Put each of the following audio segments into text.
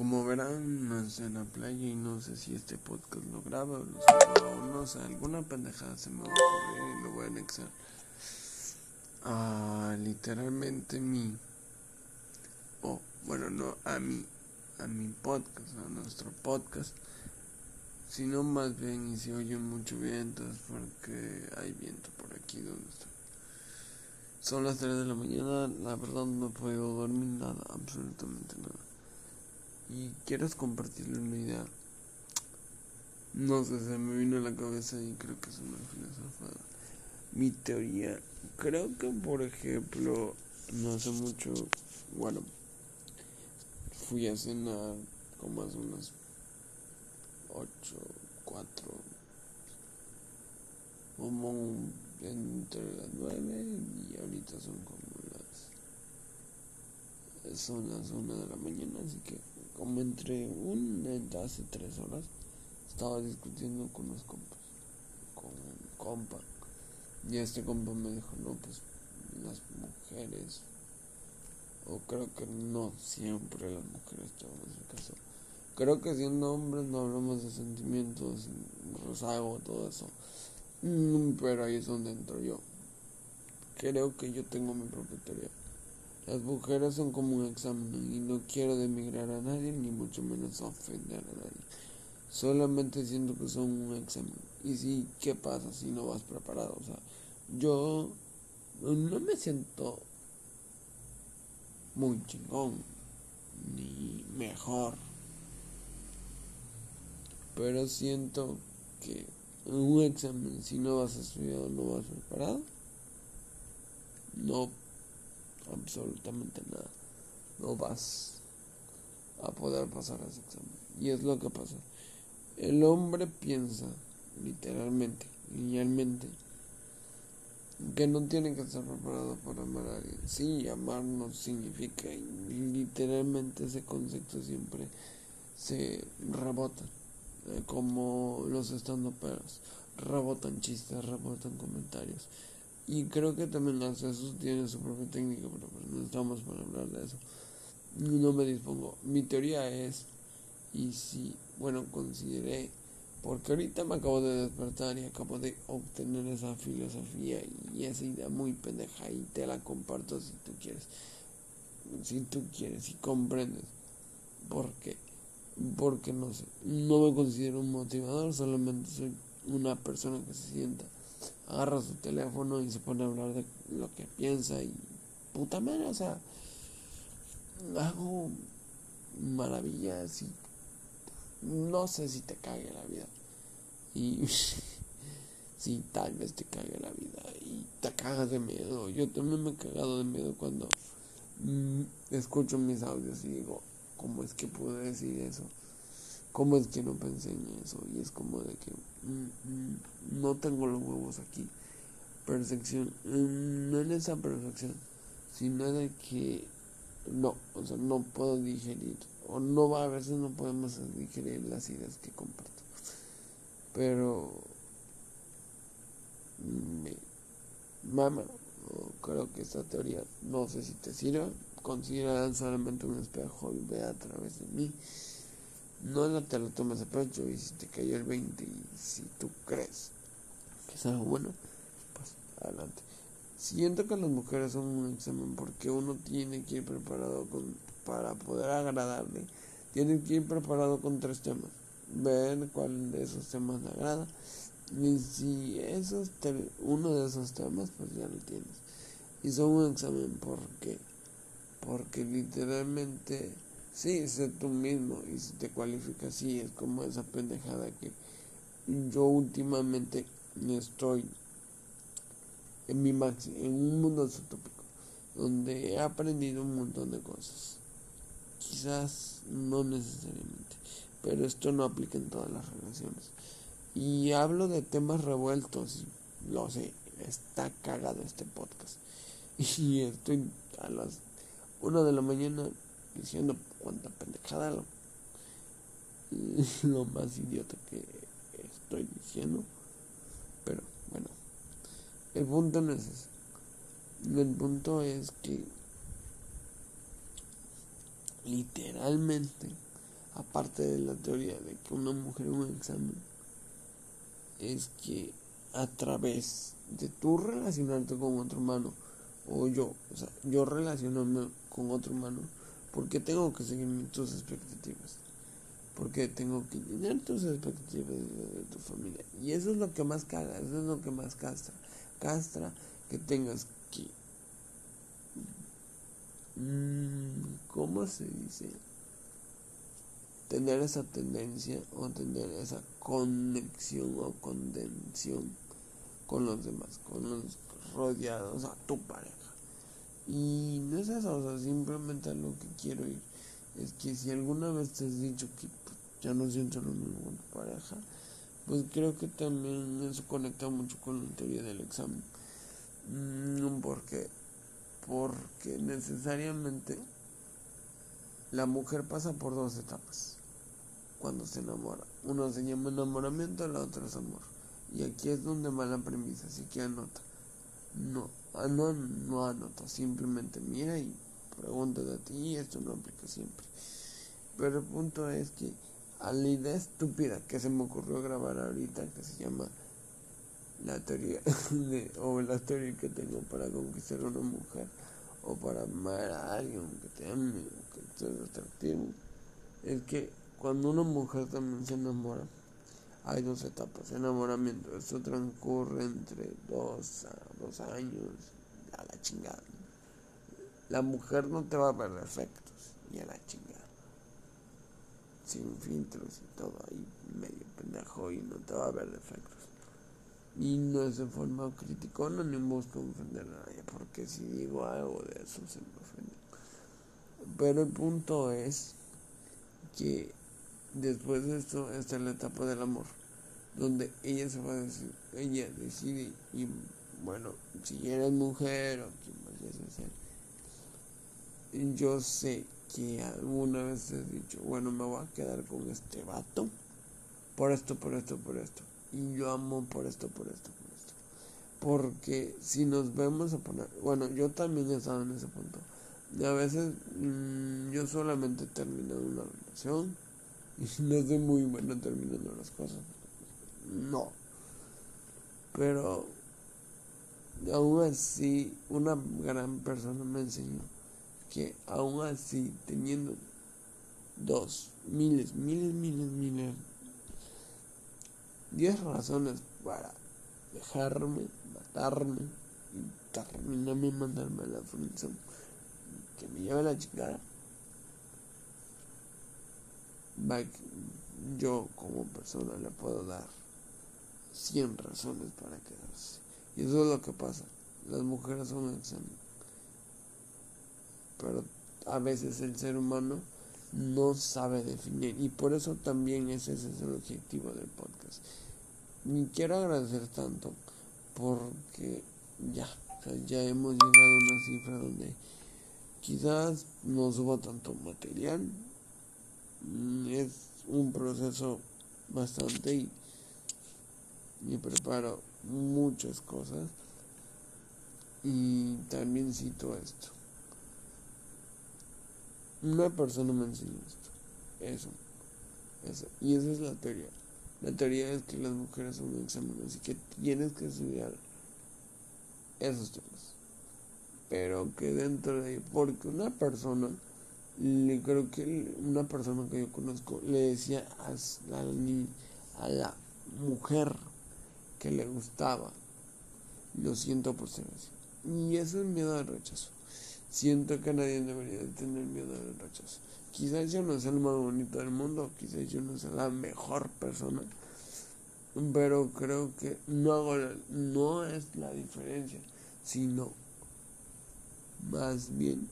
Como verán, no estoy en la playa y no sé si este podcast lo graba o lo subo o no sé, alguna pendejada se me va a ocurrir y lo voy a anexar. Ah, literalmente mi... O, oh, bueno, no a mi, a mi podcast, a nuestro podcast. Sino más bien, y si oyen mucho viento es porque hay viento por aquí donde estoy. Son las 3 de la mañana, la verdad no he podido dormir nada, absolutamente nada y quieres compartirle una idea. No sé, se me vino a la cabeza y creo que es una filosofada. Mi teoría, creo que por ejemplo, no hace mucho, bueno, fui a cenar como hace unas 8, 4, como entre las 9 y ahorita son como las, son las 1 de la mañana, así que como entre un hace tres horas estaba discutiendo con los compas con un compa. Y este compa me dijo no pues las mujeres o creo que no siempre las mujeres tenemos el caso. Creo que siendo hombres no hablamos de sentimientos rosago todo eso. Mm, pero ahí es donde entro yo. Creo que yo tengo mi propia teoría las mujeres son como un examen y no quiero demigrar a nadie ni mucho menos ofender a nadie. Solamente siento que son un examen. Y si, ¿qué pasa si no vas preparado? O sea, yo no me siento muy chingón ni mejor. Pero siento que un examen, si no vas estudiado, no vas preparado, no absolutamente nada. No vas a poder pasar ese examen. Y es lo que pasa. El hombre piensa, literalmente, linealmente, que no tiene que estar preparado para amar a alguien. Sí, amar no significa, literalmente ese concepto siempre se rebota, eh, como los estando peros, rebotan chistes, rebotan comentarios. Y creo que también las esos tienen su propia técnica, pero pues no estamos para hablar de eso. No me dispongo. Mi teoría es, y si, bueno, consideré, porque ahorita me acabo de despertar y acabo de obtener esa filosofía y esa idea muy pendeja y te la comparto si tú quieres. Si tú quieres, si comprendes. ¿Por qué? Porque no sé, no me considero un motivador, solamente soy una persona que se sienta agarra su teléfono y se pone a hablar de lo que piensa y puta madre, o sea, hago maravillas y no sé si te cague la vida. Y si tal vez te cague la vida y te cagas de miedo. Yo también me he cagado de miedo cuando mm, escucho mis audios y digo, ¿cómo es que pude decir eso? ¿Cómo es que no pensé en eso? Y es como de que mm, mm, no tengo los huevos aquí. Percepción, mm, no en esa perfección, sino de que no, o sea, no puedo digerir, o no, a veces no podemos digerir las ideas que comparto. Pero me mama, creo que esta teoría, no sé si te sirve, considera solamente un espejo y ve a través de mí no te lo tomes a pecho y si te cayó el 20 y si tú crees que es algo bueno, pues adelante. Siento que las mujeres son un examen porque uno tiene que ir preparado con, para poder agradarle, tiene que ir preparado con tres temas, ver cuál de esos temas le agrada y si esos uno de esos temas pues ya lo tienes. Y son un examen porque porque literalmente Sí, sé tú mismo y si te cualificas, sí, es como esa pendejada que yo últimamente estoy en mi máximo, en un mundo utópico, donde he aprendido un montón de cosas. Quizás no necesariamente, pero esto no aplica en todas las relaciones. Y hablo de temas revueltos, lo sé, está cagado este podcast. Y estoy a las una de la mañana diciendo cuánta pendejada lo, más idiota que estoy diciendo. Pero bueno, el punto no es eso. El punto es que literalmente aparte de la teoría de que una mujer un examen, es que a través de tu relacionarte con otro humano, o yo, o sea, yo relacionarme con otro humano, porque tengo que seguir tus expectativas, porque tengo que llenar tus expectativas de, tu familia, y eso es lo que más caga, eso es lo que más castra, castra que tengas que, mmm, ¿cómo se dice? Tener esa tendencia o tener esa conexión o condensión con los demás, con los rodeados a tu pareja. Y no es eso, o sea, simplemente lo que quiero ir es que si alguna vez te has dicho que pues, ya no siento lo mismo con tu pareja, pues creo que también eso conecta mucho con la teoría del examen. Mm, porque, porque necesariamente la mujer pasa por dos etapas cuando se enamora. Uno se llama enamoramiento, la otra es amor. Y aquí es donde va la premisa, así que anota. No, no, no anota, simplemente mira y pregúntate a ti esto no aplica siempre. Pero el punto es que a la idea estúpida que se me ocurrió grabar ahorita, que se llama la teoría de, o la teoría que tengo para conquistar a una mujer o para amar a alguien que te ame o que esté atractivo, es que cuando una mujer también se enamora, hay dos etapas. Enamoramiento, esto transcurre entre dos a dos años, a la chingada. La mujer no te va a ver defectos, y a la chingada. Sin filtros y todo ahí, medio pendejo, y no te va a ver defectos. Y no es de forma criticona ni busco ofender a nadie, porque si digo algo de eso se me ofende. Pero el punto es que Después de esto está la etapa del amor, donde ella se va a decir, ella decide, y bueno, si eres mujer o quien vayas a ser, yo sé que alguna vez he dicho, bueno, me voy a quedar con este vato, por esto, por esto, por esto, y yo amo por esto, por esto, por esto. Porque si nos vemos a poner, bueno, yo también he estado en ese punto. Y a veces mm, yo solamente he terminado una relación no soy muy bueno terminando las cosas. No. Pero aún así, una gran persona me enseñó que aún así, teniendo dos, miles, miles, miles, miles, diez razones para dejarme, matarme y terminarme mandarme a la función que me lleve la chingada yo como persona le puedo dar 100 razones para quedarse. Y eso es lo que pasa. Las mujeres son. Pero a veces el ser humano no sabe definir. Y por eso también ese, es el objetivo del podcast. Y quiero agradecer tanto porque ya, ya hemos llegado a una cifra donde quizás no suba tanto material, es un proceso bastante y, y preparo muchas cosas. Y también cito esto. Una persona me enseñó esto. Eso. Eso y esa es la teoría. La teoría es que las mujeres son un examen así que tienes que estudiar esos temas. Pero que dentro de porque una persona le creo que una persona que yo conozco le decía a la, mujer que le gustaba lo siento por ser así y eso es miedo al rechazo. Siento que nadie debería tener miedo al rechazo. Quizás yo no sea el más bonito del mundo quizás yo no sea la mejor persona pero creo que no es la diferencia sino más bien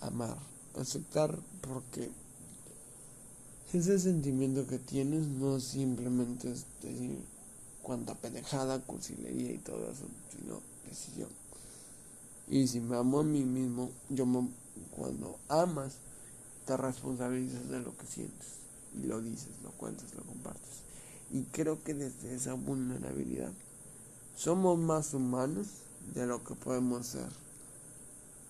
amar, aceptar porque ese sentimiento que tienes no simplemente es decir cuánta pendejada, cursilería y todo eso, sino decisión. Y si me amo a mí mismo, yo cuando amas, te responsabilizas de lo que sientes. Y lo dices, lo cuentas, lo compartes. Y creo que desde esa vulnerabilidad somos más humanos de lo que podemos ser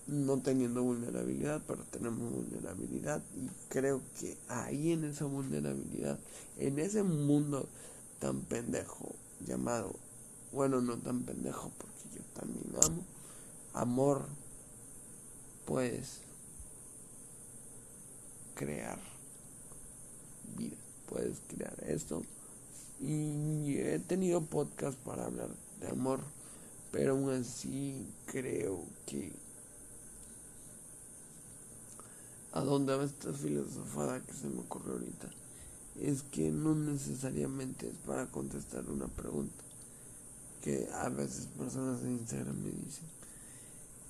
no teniendo vulnerabilidad, pero tenemos vulnerabilidad y creo que ahí en esa vulnerabilidad, en ese mundo tan pendejo llamado, bueno, no tan pendejo porque yo también amo, amor, puedes crear vida, puedes crear esto. Y he tenido podcast para hablar de amor, pero aún así creo que a dónde va esta filosofada que se me ocurre ahorita es que no necesariamente es para contestar una pregunta que a veces personas en Instagram me dicen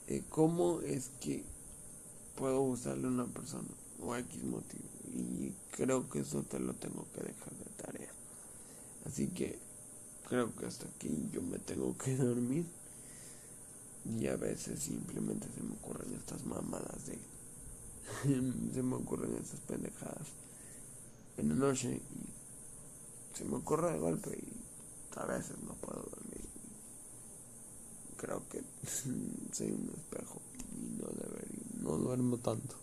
eh, cómo es que puedo gustarle a una persona o X motivo y creo que eso te lo tengo que dejar de tarea. Así que creo que hasta aquí yo me tengo que dormir. Y a veces simplemente se me ocurren estas mamadas de se me ocurren esas pendejadas en la noche y se me ocurre de golpe y a veces no puedo dormir. Creo que soy un espejo y no debería, no duermo tanto.